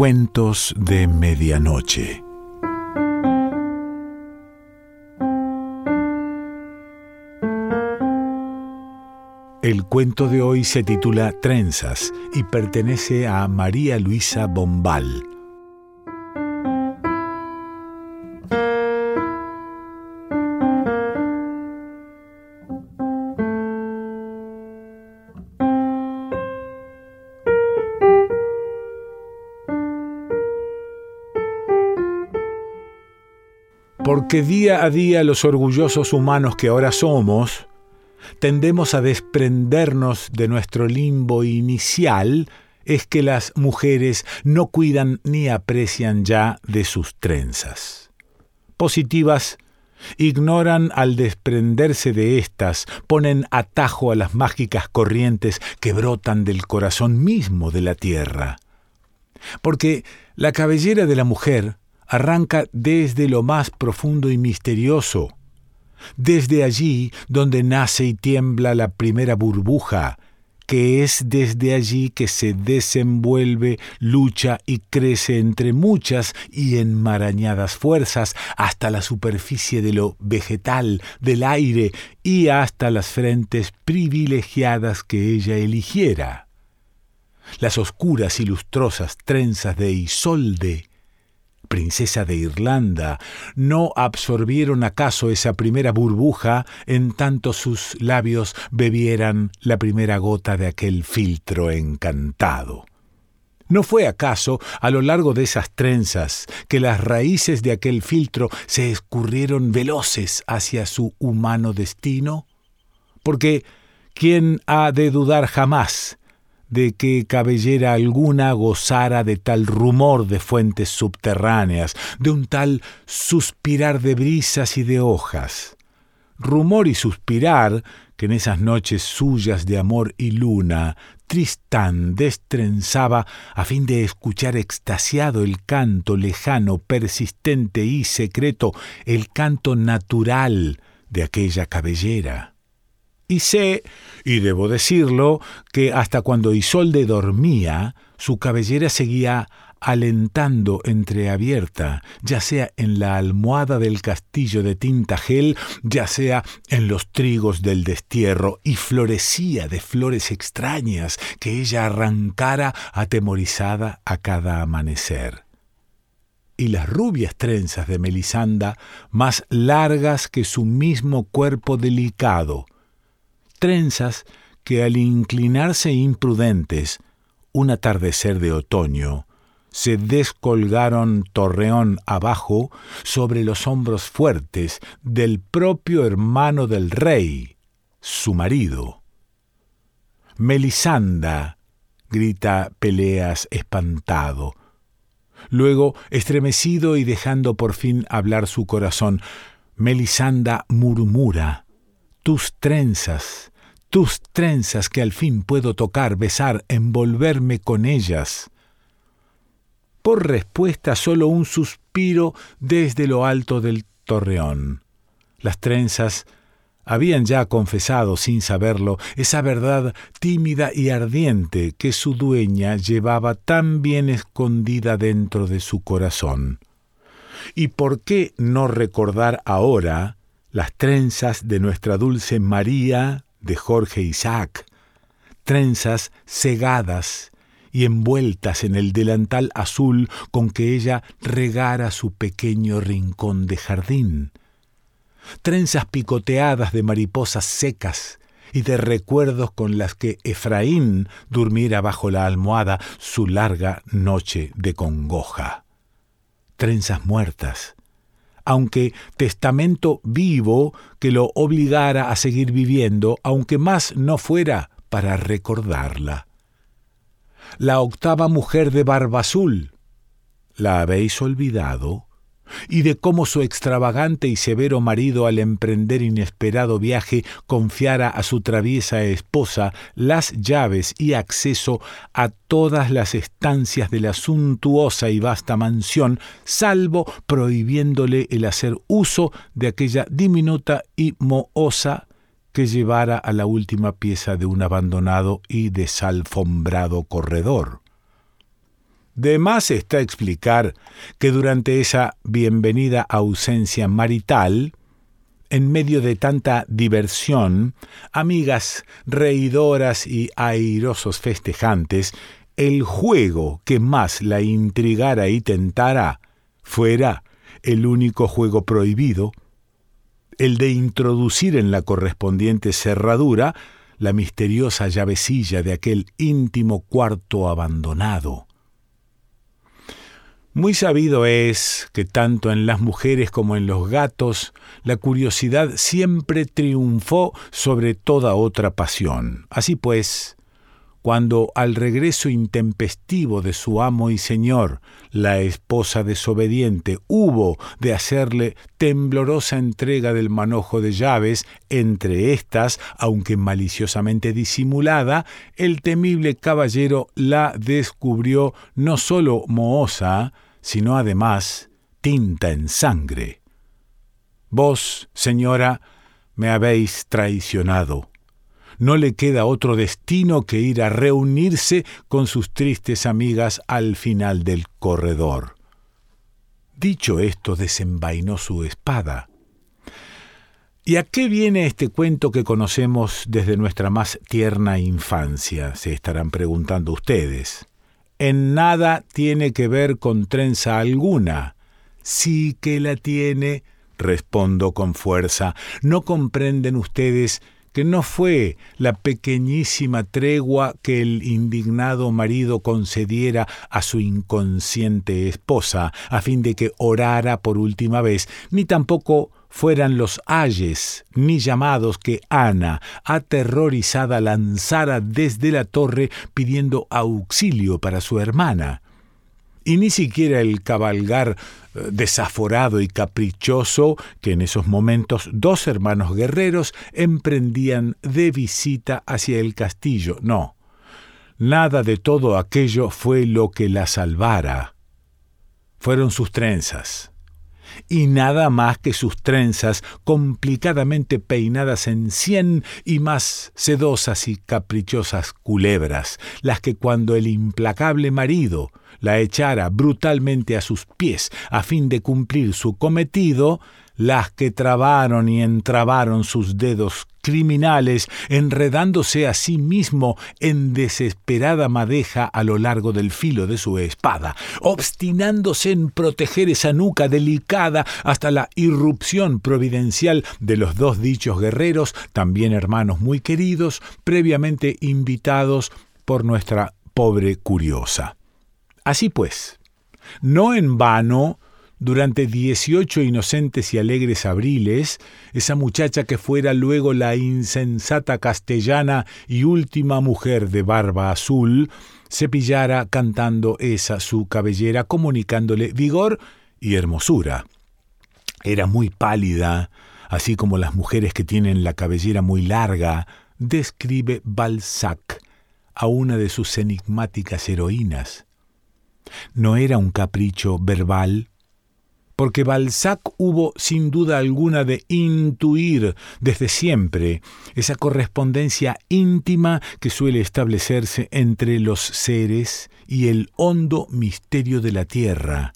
Cuentos de Medianoche. El cuento de hoy se titula Trenzas y pertenece a María Luisa Bombal. Porque día a día los orgullosos humanos que ahora somos, tendemos a desprendernos de nuestro limbo inicial, es que las mujeres no cuidan ni aprecian ya de sus trenzas. Positivas, ignoran al desprenderse de éstas, ponen atajo a las mágicas corrientes que brotan del corazón mismo de la tierra. Porque la cabellera de la mujer arranca desde lo más profundo y misterioso, desde allí donde nace y tiembla la primera burbuja, que es desde allí que se desenvuelve, lucha y crece entre muchas y enmarañadas fuerzas hasta la superficie de lo vegetal, del aire y hasta las frentes privilegiadas que ella eligiera. Las oscuras y lustrosas trenzas de Isolde princesa de Irlanda, no absorbieron acaso esa primera burbuja en tanto sus labios bebieran la primera gota de aquel filtro encantado. ¿No fue acaso a lo largo de esas trenzas que las raíces de aquel filtro se escurrieron veloces hacia su humano destino? Porque ¿quién ha de dudar jamás de que cabellera alguna gozara de tal rumor de fuentes subterráneas, de un tal suspirar de brisas y de hojas. Rumor y suspirar que en esas noches suyas de amor y luna Tristán destrenzaba a fin de escuchar extasiado el canto lejano, persistente y secreto, el canto natural de aquella cabellera. Y sé, y debo decirlo, que hasta cuando Isolde dormía, su cabellera seguía alentando entreabierta, ya sea en la almohada del castillo de Tintagel, ya sea en los trigos del destierro, y florecía de flores extrañas que ella arrancara atemorizada a cada amanecer. Y las rubias trenzas de Melisanda, más largas que su mismo cuerpo delicado, trenzas que al inclinarse imprudentes, un atardecer de otoño, se descolgaron torreón abajo sobre los hombros fuertes del propio hermano del rey, su marido. Melisanda, grita Peleas espantado. Luego, estremecido y dejando por fin hablar su corazón, Melisanda murmura, tus trenzas, tus trenzas que al fin puedo tocar, besar, envolverme con ellas. Por respuesta solo un suspiro desde lo alto del torreón. Las trenzas habían ya confesado, sin saberlo, esa verdad tímida y ardiente que su dueña llevaba tan bien escondida dentro de su corazón. ¿Y por qué no recordar ahora las trenzas de nuestra dulce María de Jorge Isaac, trenzas cegadas y envueltas en el delantal azul con que ella regara su pequeño rincón de jardín, trenzas picoteadas de mariposas secas y de recuerdos con las que Efraín durmiera bajo la almohada su larga noche de congoja, trenzas muertas, aunque testamento vivo que lo obligara a seguir viviendo, aunque más no fuera para recordarla. La octava mujer de barba azul. ¿La habéis olvidado? Y de cómo su extravagante y severo marido al emprender inesperado viaje confiara a su traviesa esposa las llaves y acceso a todas las estancias de la suntuosa y vasta mansión, salvo prohibiéndole el hacer uso de aquella diminuta y mohosa que llevara a la última pieza de un abandonado y desalfombrado corredor De más está explicar que durante esa bienvenida ausencia marital, en medio de tanta diversión, amigas reidoras y airosos festejantes, el juego que más la intrigara y tentara fuera el único juego prohibido, el de introducir en la correspondiente cerradura la misteriosa llavecilla de aquel íntimo cuarto abandonado. Muy sabido es que tanto en las mujeres como en los gatos la curiosidad siempre triunfó sobre toda otra pasión. Así pues, cuando al regreso intempestivo de su amo y señor, la esposa desobediente hubo de hacerle temblorosa entrega del manojo de llaves, entre estas, aunque maliciosamente disimulada, el temible caballero la descubrió no sólo mohosa, sino además tinta en sangre. Vos, señora, me habéis traicionado no le queda otro destino que ir a reunirse con sus tristes amigas al final del corredor. Dicho esto, desenvainó su espada. ¿Y a qué viene este cuento que conocemos desde nuestra más tierna infancia? se estarán preguntando ustedes. En nada tiene que ver con trenza alguna. Sí que la tiene, respondo con fuerza. ¿No comprenden ustedes que no fue la pequeñísima tregua que el indignado marido concediera a su inconsciente esposa, a fin de que orara por última vez, ni tampoco fueran los ayes ni llamados que Ana, aterrorizada, lanzara desde la torre pidiendo auxilio para su hermana y ni siquiera el cabalgar eh, desaforado y caprichoso que en esos momentos dos hermanos guerreros emprendían de visita hacia el castillo. No, nada de todo aquello fue lo que la salvara. Fueron sus trenzas y nada más que sus trenzas complicadamente peinadas en cien y más sedosas y caprichosas culebras, las que cuando el implacable marido la echara brutalmente a sus pies a fin de cumplir su cometido, las que trabaron y entrabaron sus dedos criminales, enredándose a sí mismo en desesperada madeja a lo largo del filo de su espada, obstinándose en proteger esa nuca delicada hasta la irrupción providencial de los dos dichos guerreros, también hermanos muy queridos, previamente invitados por nuestra pobre curiosa. Así pues, no en vano, durante dieciocho inocentes y alegres abriles, esa muchacha que fuera luego la insensata castellana y última mujer de barba azul, se pillara cantando esa su cabellera, comunicándole vigor y hermosura. Era muy pálida, así como las mujeres que tienen la cabellera muy larga, describe Balzac a una de sus enigmáticas heroínas. No era un capricho verbal, porque Balzac hubo sin duda alguna de intuir desde siempre esa correspondencia íntima que suele establecerse entre los seres y el hondo misterio de la tierra.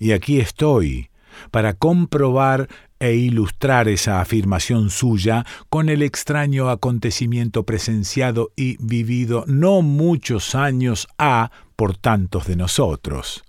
Y aquí estoy, para comprobar e ilustrar esa afirmación suya con el extraño acontecimiento presenciado y vivido no muchos años ha por tantos de nosotros.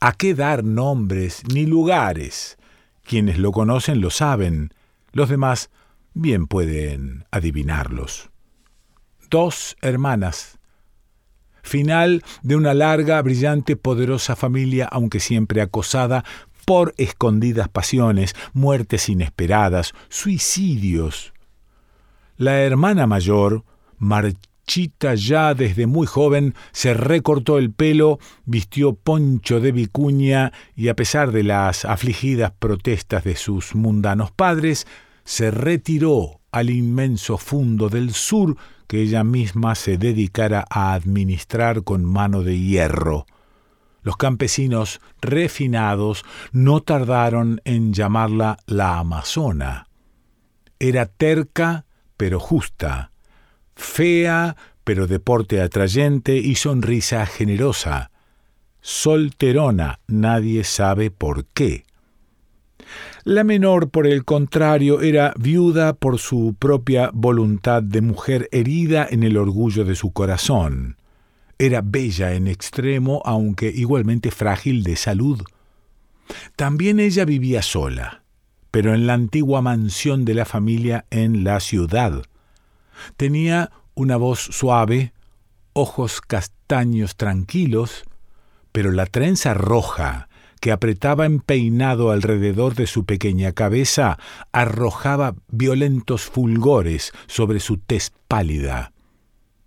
¿A qué dar nombres ni lugares? Quienes lo conocen lo saben, los demás bien pueden adivinarlos. Dos hermanas. Final de una larga, brillante, poderosa familia, aunque siempre acosada por escondidas pasiones, muertes inesperadas, suicidios. La hermana mayor Chita ya desde muy joven se recortó el pelo, vistió poncho de vicuña y a pesar de las afligidas protestas de sus mundanos padres, se retiró al inmenso fundo del sur que ella misma se dedicara a administrar con mano de hierro. Los campesinos refinados no tardaron en llamarla la Amazona. Era terca pero justa, fea pero de porte atrayente y sonrisa generosa. solterona, nadie sabe por qué. La menor, por el contrario, era viuda por su propia voluntad de mujer herida en el orgullo de su corazón. Era bella en extremo, aunque igualmente frágil de salud. También ella vivía sola, pero en la antigua mansión de la familia en la ciudad. Tenía una voz suave, ojos castaños tranquilos, pero la trenza roja que apretaba empeinado alrededor de su pequeña cabeza arrojaba violentos fulgores sobre su tez pálida.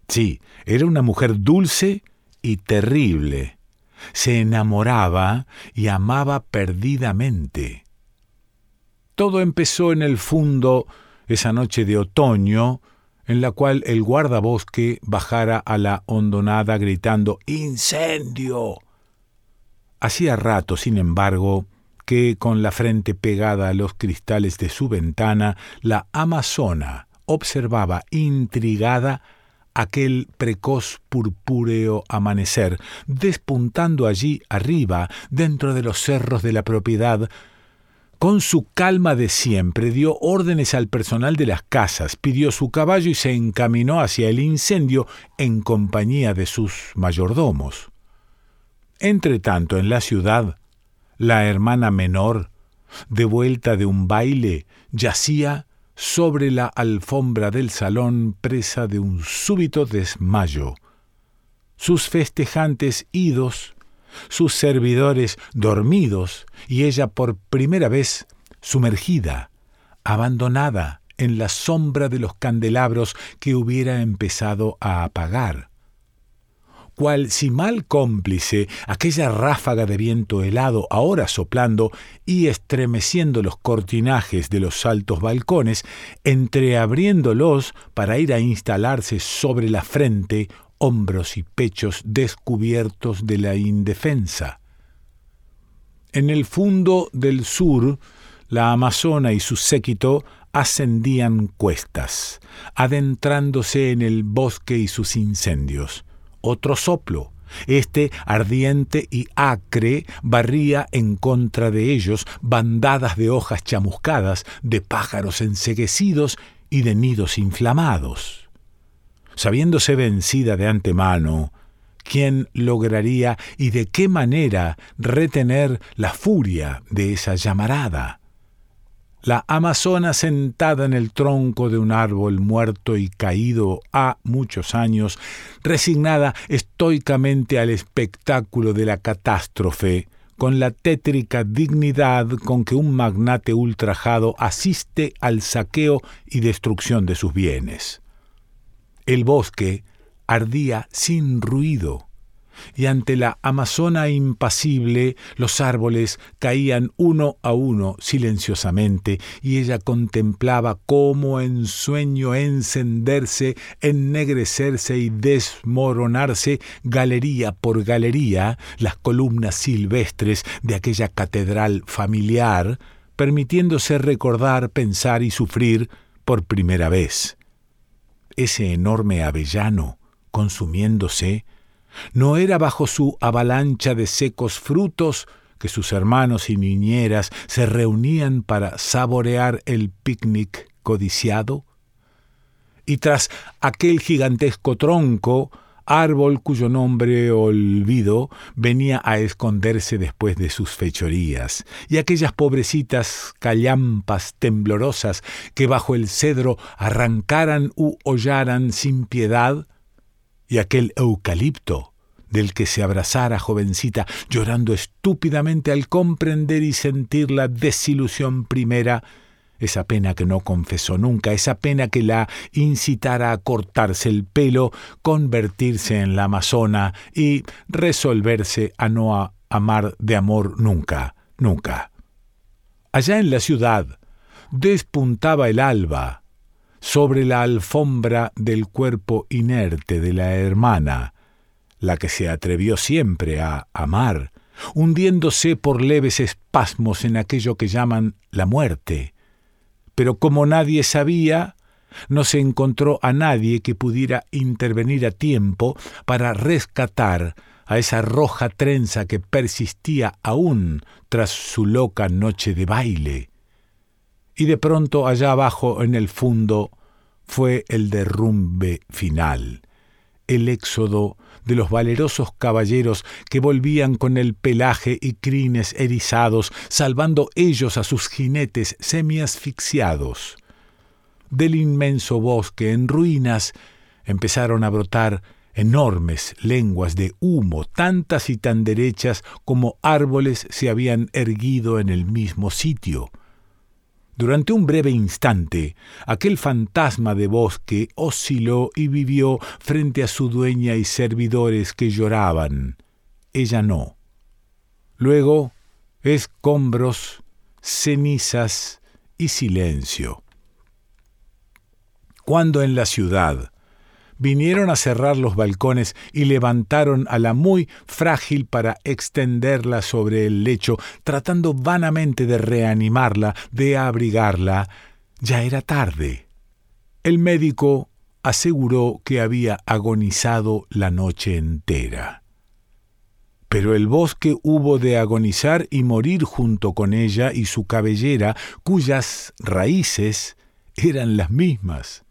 Sí, era una mujer dulce y terrible. Se enamoraba y amaba perdidamente. Todo empezó en el fondo esa noche de otoño, en la cual el guardabosque bajara a la hondonada gritando ¡Incendio! Hacía rato, sin embargo, que, con la frente pegada a los cristales de su ventana, la amazona observaba intrigada aquel precoz purpúreo amanecer, despuntando allí arriba, dentro de los cerros de la propiedad, con su calma de siempre dio órdenes al personal de las casas, pidió su caballo y se encaminó hacia el incendio en compañía de sus mayordomos. Entretanto, en la ciudad, la hermana menor, de vuelta de un baile, yacía sobre la alfombra del salón presa de un súbito desmayo. Sus festejantes idos, sus servidores dormidos y ella por primera vez sumergida, abandonada en la sombra de los candelabros que hubiera empezado a apagar cual si mal cómplice aquella ráfaga de viento helado ahora soplando y estremeciendo los cortinajes de los altos balcones, entreabriéndolos para ir a instalarse sobre la frente hombros y pechos descubiertos de la indefensa. En el fondo del sur, la Amazona y su séquito ascendían cuestas, adentrándose en el bosque y sus incendios otro soplo. Este, ardiente y acre, barría en contra de ellos bandadas de hojas chamuscadas, de pájaros enseguecidos y de nidos inflamados. Sabiéndose vencida de antemano, ¿quién lograría y de qué manera retener la furia de esa llamarada? La amazona sentada en el tronco de un árbol muerto y caído ha muchos años, resignada estoicamente al espectáculo de la catástrofe, con la tétrica dignidad con que un magnate ultrajado asiste al saqueo y destrucción de sus bienes. El bosque ardía sin ruido, y ante la amazona impasible los árboles caían uno a uno silenciosamente, y ella contemplaba cómo en sueño encenderse, ennegrecerse y desmoronarse galería por galería las columnas silvestres de aquella catedral familiar, permitiéndose recordar, pensar y sufrir por primera vez. Ese enorme avellano, consumiéndose, no era bajo su avalancha de secos frutos que sus hermanos y niñeras se reunían para saborear el picnic codiciado? Y tras aquel gigantesco tronco, árbol cuyo nombre olvido venía a esconderse después de sus fechorías, y aquellas pobrecitas callampas temblorosas que bajo el cedro arrancaran u hollaran sin piedad, y aquel eucalipto del que se abrazara jovencita, llorando estúpidamente al comprender y sentir la desilusión primera, esa pena que no confesó nunca, esa pena que la incitara a cortarse el pelo, convertirse en la amazona y resolverse a no amar de amor nunca, nunca. Allá en la ciudad despuntaba el alba, sobre la alfombra del cuerpo inerte de la hermana, la que se atrevió siempre a amar, hundiéndose por leves espasmos en aquello que llaman la muerte. Pero como nadie sabía, no se encontró a nadie que pudiera intervenir a tiempo para rescatar a esa roja trenza que persistía aún tras su loca noche de baile. Y de pronto allá abajo en el fondo fue el derrumbe final, el éxodo de los valerosos caballeros que volvían con el pelaje y crines erizados, salvando ellos a sus jinetes semiasfixiados. Del inmenso bosque en ruinas empezaron a brotar enormes lenguas de humo, tantas y tan derechas como árboles se habían erguido en el mismo sitio. Durante un breve instante, aquel fantasma de bosque osciló y vivió frente a su dueña y servidores que lloraban. Ella no. Luego, escombros, cenizas y silencio. Cuando en la ciudad vinieron a cerrar los balcones y levantaron a la muy frágil para extenderla sobre el lecho, tratando vanamente de reanimarla, de abrigarla. Ya era tarde. El médico aseguró que había agonizado la noche entera. Pero el bosque hubo de agonizar y morir junto con ella y su cabellera, cuyas raíces eran las mismas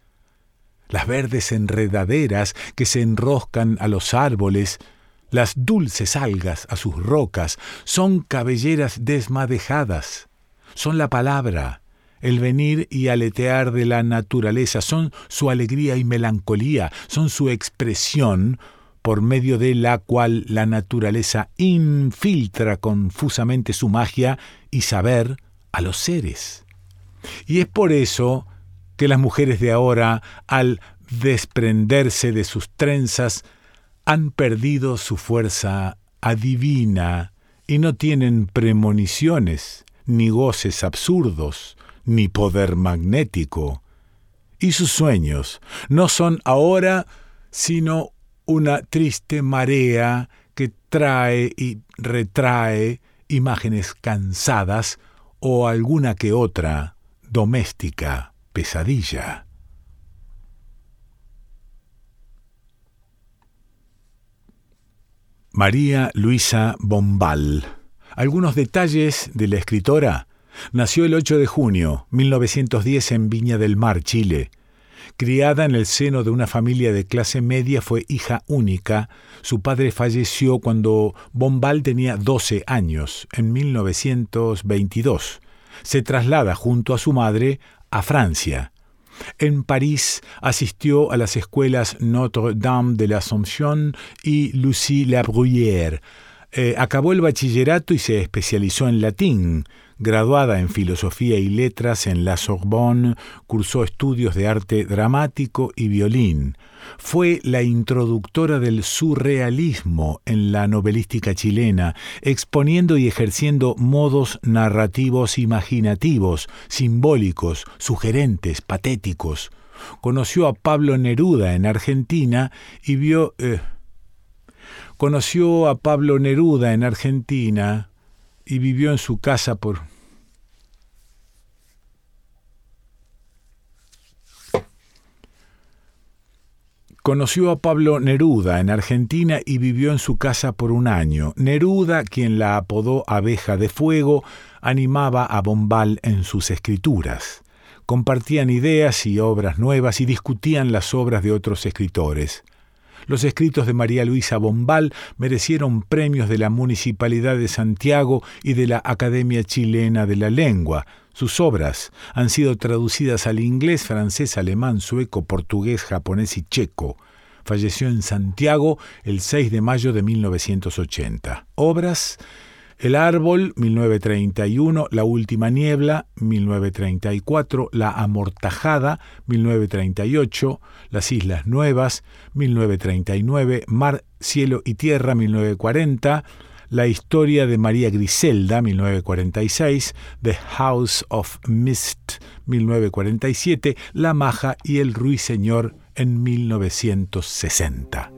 las verdes enredaderas que se enroscan a los árboles, las dulces algas a sus rocas, son cabelleras desmadejadas, son la palabra, el venir y aletear de la naturaleza, son su alegría y melancolía, son su expresión, por medio de la cual la naturaleza infiltra confusamente su magia y saber a los seres. Y es por eso que las mujeres de ahora, al desprenderse de sus trenzas, han perdido su fuerza adivina y no tienen premoniciones, ni goces absurdos, ni poder magnético. Y sus sueños no son ahora sino una triste marea que trae y retrae imágenes cansadas o alguna que otra doméstica pesadilla. María Luisa Bombal. Algunos detalles de la escritora. Nació el 8 de junio 1910 en Viña del Mar, Chile. Criada en el seno de una familia de clase media, fue hija única. Su padre falleció cuando Bombal tenía 12 años, en 1922. Se traslada junto a su madre a Francia. En París asistió a las escuelas Notre-Dame de l'Assomption y Lucie La Bruyère. Eh, acabó el bachillerato y se especializó en latín. Graduada en Filosofía y Letras en la Sorbonne, cursó estudios de arte dramático y violín. Fue la introductora del surrealismo en la novelística chilena, exponiendo y ejerciendo modos narrativos imaginativos, simbólicos, sugerentes, patéticos. Conoció a Pablo Neruda en Argentina y vio... Eh, conoció a Pablo Neruda en Argentina y vivió en su casa por... Conoció a Pablo Neruda en Argentina y vivió en su casa por un año. Neruda, quien la apodó abeja de fuego, animaba a Bombal en sus escrituras. Compartían ideas y obras nuevas y discutían las obras de otros escritores. Los escritos de María Luisa Bombal merecieron premios de la Municipalidad de Santiago y de la Academia Chilena de la Lengua. Sus obras han sido traducidas al inglés, francés, alemán, sueco, portugués, japonés y checo. Falleció en Santiago el 6 de mayo de 1980. Obras el árbol, 1931, La última niebla, 1934, La amortajada, 1938, Las islas nuevas, 1939, Mar, cielo y tierra, 1940, La historia de María Griselda, 1946, The House of Mist, 1947, La maja y el ruiseñor en 1960.